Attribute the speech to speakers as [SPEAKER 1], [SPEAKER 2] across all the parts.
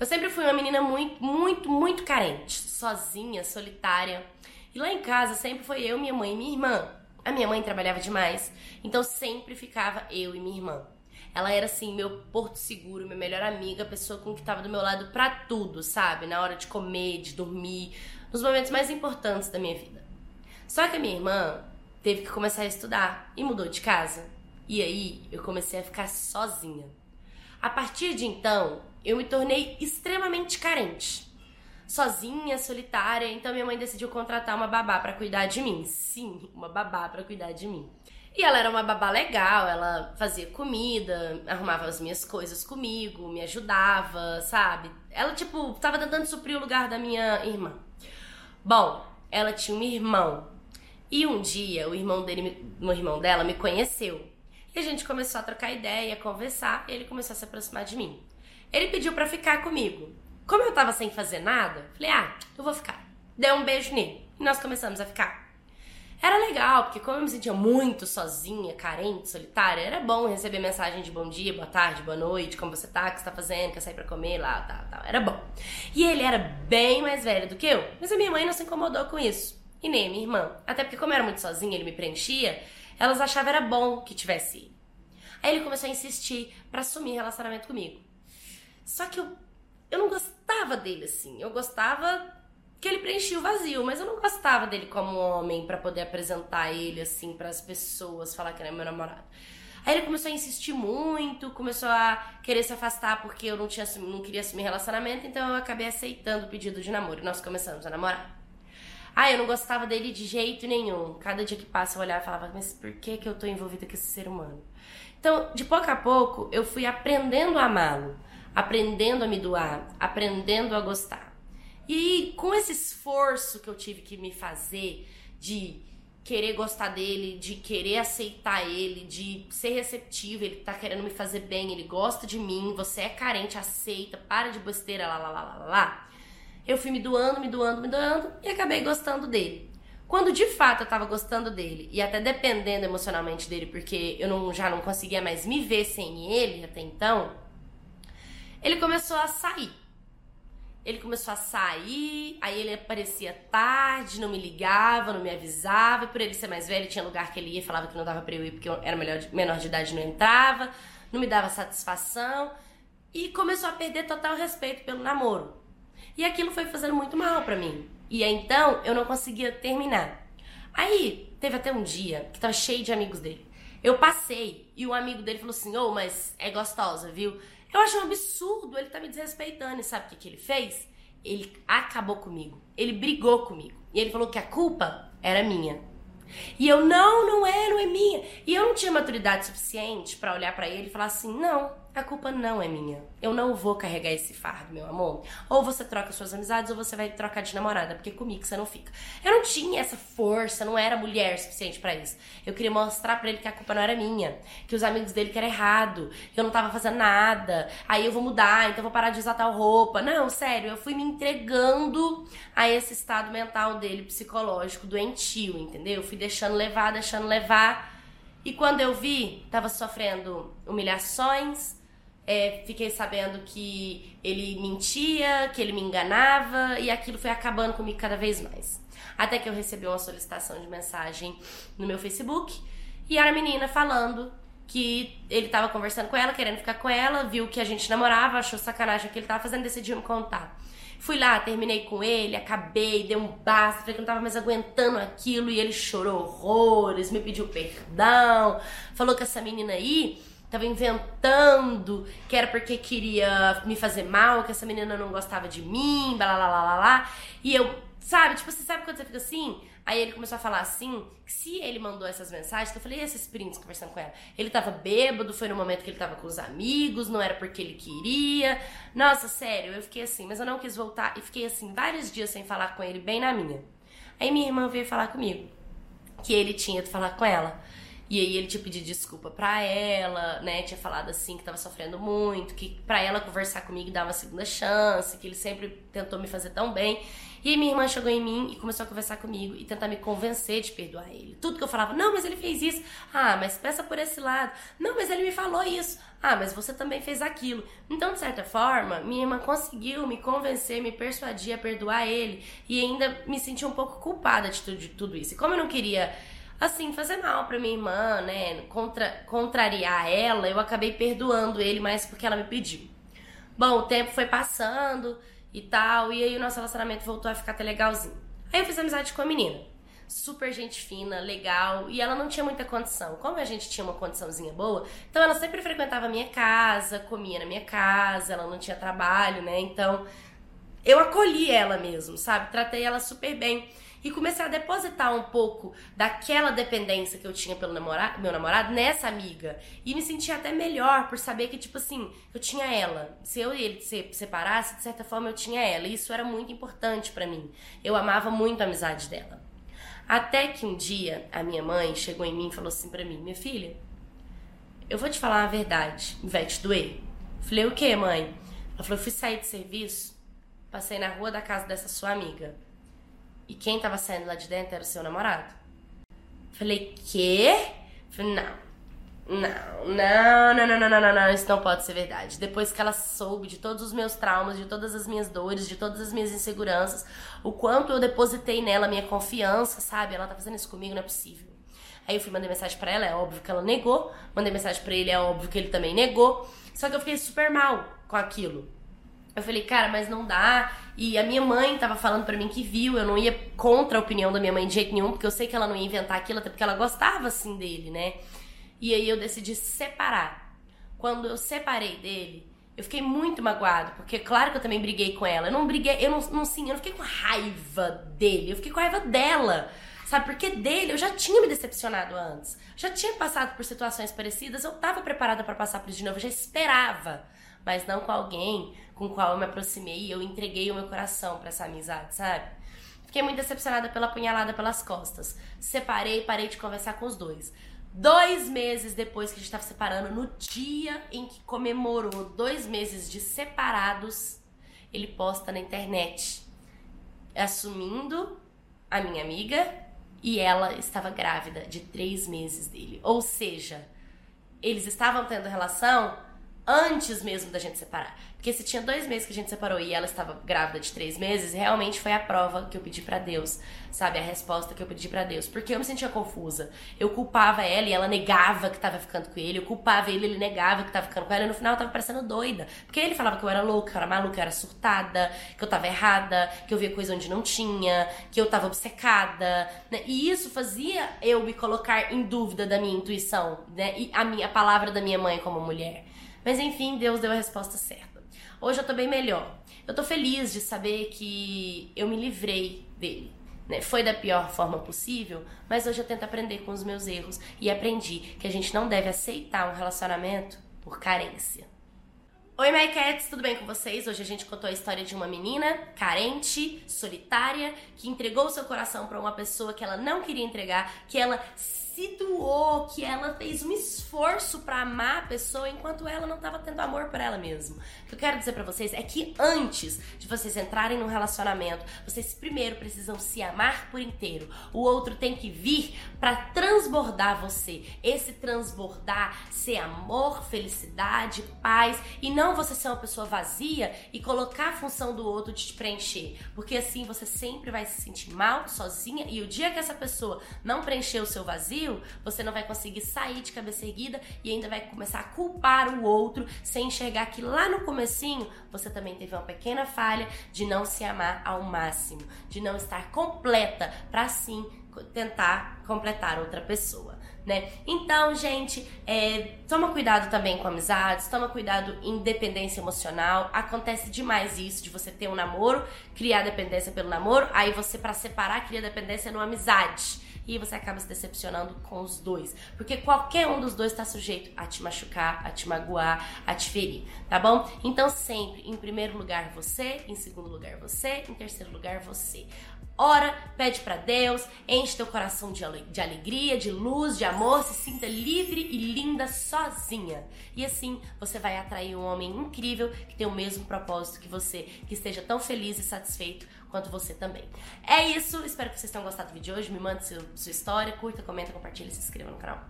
[SPEAKER 1] Eu sempre fui uma menina muito, muito, muito carente, sozinha, solitária. E lá em casa sempre foi eu, minha mãe e minha irmã. A minha mãe trabalhava demais, então sempre ficava eu e minha irmã. Ela era assim, meu porto seguro, minha melhor amiga, a pessoa com que tava do meu lado pra tudo, sabe? Na hora de comer, de dormir, nos momentos mais importantes da minha vida. Só que a minha irmã teve que começar a estudar e mudou de casa. E aí eu comecei a ficar sozinha. A partir de então, eu me tornei extremamente carente. Sozinha, solitária, então minha mãe decidiu contratar uma babá para cuidar de mim. Sim, uma babá para cuidar de mim. E ela era uma babá legal, ela fazia comida, arrumava as minhas coisas comigo, me ajudava, sabe? Ela, tipo, tava tentando suprir o lugar da minha irmã. Bom, ela tinha um irmão. E um dia, o irmão dele, o irmão dela me conheceu. E a gente começou a trocar ideia, a conversar, e ele começou a se aproximar de mim. Ele pediu para ficar comigo. Como eu tava sem fazer nada, falei: "Ah, eu vou ficar". Dei um beijo nele e nós começamos a ficar. Era legal, porque como eu me sentia muito sozinha, carente, solitária, era bom receber mensagem de bom dia, boa tarde, boa noite, como você tá, o que você tá fazendo, quer sair pra comer, lá, tal, tal. Era bom. E ele era bem mais velho do que eu, mas a minha mãe não se incomodou com isso. E nem a minha irmã. Até porque como eu era muito sozinha, ele me preenchia, elas achavam era bom que tivesse. Aí ele começou a insistir para assumir relacionamento comigo. Só que eu, eu não gostava dele assim. Eu gostava que ele preenchia o vazio, mas eu não gostava dele como homem para poder apresentar ele assim para as pessoas, falar que ele é meu namorado. Aí ele começou a insistir muito, começou a querer se afastar porque eu não tinha não queria assumir relacionamento, então eu acabei aceitando o pedido de namoro e nós começamos a namorar. Ah, eu não gostava dele de jeito nenhum. Cada dia que passa eu olhava e falava, mas por que que eu tô envolvida com esse ser humano? Então, de pouco a pouco, eu fui aprendendo a amá-lo, aprendendo a me doar, aprendendo a gostar. E com esse esforço que eu tive que me fazer de querer gostar dele, de querer aceitar ele, de ser receptivo, ele tá querendo me fazer bem, ele gosta de mim, você é carente, aceita, para de besteira, lá, lá, lá, lá, lá. Eu fui me doando, me doando, me doando e acabei gostando dele. Quando de fato eu tava gostando dele e até dependendo emocionalmente dele, porque eu não, já não conseguia mais me ver sem ele até então, ele começou a sair. Ele começou a sair, aí ele aparecia tarde, não me ligava, não me avisava. Por ele ser mais velho, tinha lugar que ele ia, falava que não dava pra eu ir porque eu era melhor, menor de idade não entrava, não me dava satisfação. E começou a perder total respeito pelo namoro. E aquilo foi fazendo muito mal para mim. E aí, então eu não conseguia terminar. Aí teve até um dia que tava cheio de amigos dele. Eu passei e o amigo dele falou assim: Ô, oh, mas é gostosa, viu? Eu acho um absurdo ele tá me desrespeitando. E sabe o que, que ele fez? Ele acabou comigo. Ele brigou comigo. E ele falou que a culpa era minha. E eu, não, não é, não é minha. E eu não tinha maturidade suficiente para olhar para ele e falar assim: não, a culpa não é minha. Eu não vou carregar esse fardo, meu amor. Ou você troca suas amizades ou você vai trocar de namorada, porque comigo você não fica. Eu não tinha essa força, não era mulher suficiente para isso. Eu queria mostrar para ele que a culpa não era minha, que os amigos dele que era errado, que eu não tava fazendo nada. Aí eu vou mudar, então eu vou parar de usar tal roupa. Não, sério, eu fui me entregando a esse estado mental dele, psicológico, doentio, entendeu? Eu fui deixando levar, deixando levar. E quando eu vi, tava sofrendo humilhações, é, fiquei sabendo que ele mentia, que ele me enganava e aquilo foi acabando comigo cada vez mais. Até que eu recebi uma solicitação de mensagem no meu Facebook e era a menina falando que ele estava conversando com ela, querendo ficar com ela, viu que a gente namorava, achou sacanagem o que ele estava fazendo, decidiu me contar. Fui lá, terminei com ele, acabei, dei um basta, falei que não tava mais aguentando aquilo e ele chorou horrores, me pediu perdão, falou que essa menina aí tava inventando que era porque queria me fazer mal, que essa menina não gostava de mim, blá blá blá blá blá. E eu, sabe, tipo, você sabe quando você fica assim? Aí ele começou a falar assim, que se ele mandou essas mensagens, eu falei, e esses prints conversando com ela? Ele tava bêbado, foi no momento que ele tava com os amigos, não era porque ele queria. Nossa, sério, eu fiquei assim, mas eu não quis voltar e fiquei assim vários dias sem falar com ele, bem na minha. Aí minha irmã veio falar comigo que ele tinha de falar com ela. E aí ele tinha pedido desculpa pra ela, né? Tinha falado assim que tava sofrendo muito, que pra ela conversar comigo dar uma segunda chance, que ele sempre tentou me fazer tão bem. E aí minha irmã chegou em mim e começou a conversar comigo e tentar me convencer de perdoar ele. Tudo que eu falava, não, mas ele fez isso. Ah, mas peça por esse lado. Não, mas ele me falou isso. Ah, mas você também fez aquilo. Então, de certa forma, minha irmã conseguiu me convencer, me persuadir a perdoar ele e ainda me senti um pouco culpada de tudo isso. E como eu não queria assim, fazer mal pra minha irmã, né? Contra, contrariar ela, eu acabei perdoando ele mais porque ela me pediu. Bom, o tempo foi passando e tal, e aí o nosso relacionamento voltou a ficar até legalzinho. Aí eu fiz amizade com a menina. Super gente fina, legal, e ela não tinha muita condição. Como a gente tinha uma condiçãozinha boa, então ela sempre frequentava a minha casa, comia na minha casa, ela não tinha trabalho, né? Então eu acolhi ela mesmo, sabe? Tratei ela super bem e comecei a depositar um pouco daquela dependência que eu tinha pelo namorado, meu namorado nessa amiga. E me sentia até melhor por saber que, tipo assim, eu tinha ela. Se eu e ele se separasse, de certa forma eu tinha ela. E isso era muito importante para mim. Eu amava muito a amizade dela. Até que um dia a minha mãe chegou em mim e falou assim para mim: Minha filha, eu vou te falar a verdade, vai te doer. Falei: O que, mãe? Ela falou: Eu fui sair de serviço, passei na rua da casa dessa sua amiga. E quem tava saindo lá de dentro era o seu namorado. Falei, quê? Falei, não. Não, não, não, não, não, não, não, isso não pode ser verdade. Depois que ela soube de todos os meus traumas, de todas as minhas dores, de todas as minhas inseguranças, o quanto eu depositei nela minha confiança, sabe? Ela tá fazendo isso comigo, não é possível. Aí eu fui mandei mensagem para ela, é óbvio que ela negou. Mandei mensagem para ele, é óbvio que ele também negou. Só que eu fiquei super mal com aquilo. Eu falei, cara, mas não dá. E a minha mãe tava falando para mim que viu, eu não ia contra a opinião da minha mãe de jeito nenhum, porque eu sei que ela não ia inventar aquilo, até porque ela gostava assim dele, né? E aí eu decidi separar. Quando eu separei dele, eu fiquei muito magoado, porque claro que eu também briguei com ela. Eu não briguei, eu não, não sim, eu não fiquei com raiva dele, eu fiquei com raiva dela. Sabe, porque dele eu já tinha me decepcionado antes. Já tinha passado por situações parecidas, eu tava preparada para passar por isso de novo, eu já esperava mas não com alguém com qual eu me aproximei e eu entreguei o meu coração para essa amizade, sabe? Fiquei muito decepcionada pela punhalada pelas costas. Separei, parei de conversar com os dois. Dois meses depois que a gente estava separando, no dia em que comemorou dois meses de separados, ele posta na internet assumindo a minha amiga e ela estava grávida de três meses dele. Ou seja, eles estavam tendo relação antes mesmo da gente separar. Porque se tinha dois meses que a gente separou e ela estava grávida de três meses, realmente foi a prova que eu pedi para Deus, sabe? A resposta que eu pedi para Deus. Porque eu me sentia confusa. Eu culpava ela e ela negava que tava ficando com ele. Eu culpava ele, ele negava que tava ficando com ela. E no final eu tava parecendo doida. Porque ele falava que eu era louca, que eu era maluca, que eu era surtada, que eu tava errada, que eu via coisa onde não tinha, que eu tava obcecada. Né? E isso fazia eu me colocar em dúvida da minha intuição, né? E a, minha, a palavra da minha mãe como mulher. Mas enfim, Deus deu a resposta certa. Hoje eu tô bem melhor. Eu tô feliz de saber que eu me livrei dele. Né? Foi da pior forma possível, mas hoje eu tento aprender com os meus erros e aprendi que a gente não deve aceitar um relacionamento por carência. Oi, My Cats, tudo bem com vocês? Hoje a gente contou a história de uma menina carente, solitária, que entregou seu coração para uma pessoa que ela não queria entregar, que ela se doou, que ela fez um esforço para amar a pessoa enquanto ela não estava tendo amor por ela mesma. O que eu quero dizer para vocês é que antes de vocês entrarem num relacionamento, vocês primeiro precisam se amar por inteiro. O outro tem que vir para transbordar você. Esse transbordar ser amor, felicidade, paz e não você ser uma pessoa vazia e colocar a função do outro de te preencher, porque assim você sempre vai se sentir mal, sozinha e o dia que essa pessoa não preencher o seu vazio você não vai conseguir sair de cabeça erguida e ainda vai começar a culpar o outro sem enxergar que lá no comecinho você também teve uma pequena falha de não se amar ao máximo, de não estar completa para assim tentar completar outra pessoa. Né? Então, gente, é, toma cuidado também com amizades, toma cuidado em dependência emocional. Acontece demais isso de você ter um namoro, criar dependência pelo namoro, aí você para separar cria dependência numa amizade e você acaba se decepcionando com os dois. Porque qualquer um dos dois está sujeito a te machucar, a te magoar, a te ferir, tá bom? Então sempre, em primeiro lugar você, em segundo lugar você, em terceiro lugar você. Ora, pede para Deus, enche teu coração de, de alegria, de luz, de amor, se sinta livre e linda sozinha. E assim você vai atrair um homem incrível que tem o mesmo propósito que você, que esteja tão feliz e satisfeito quanto você também. É isso, espero que vocês tenham gostado do vídeo de hoje. Me mande seu, sua história, curta, comenta, compartilha se inscreva no canal.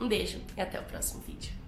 [SPEAKER 1] Um beijo e até o próximo vídeo.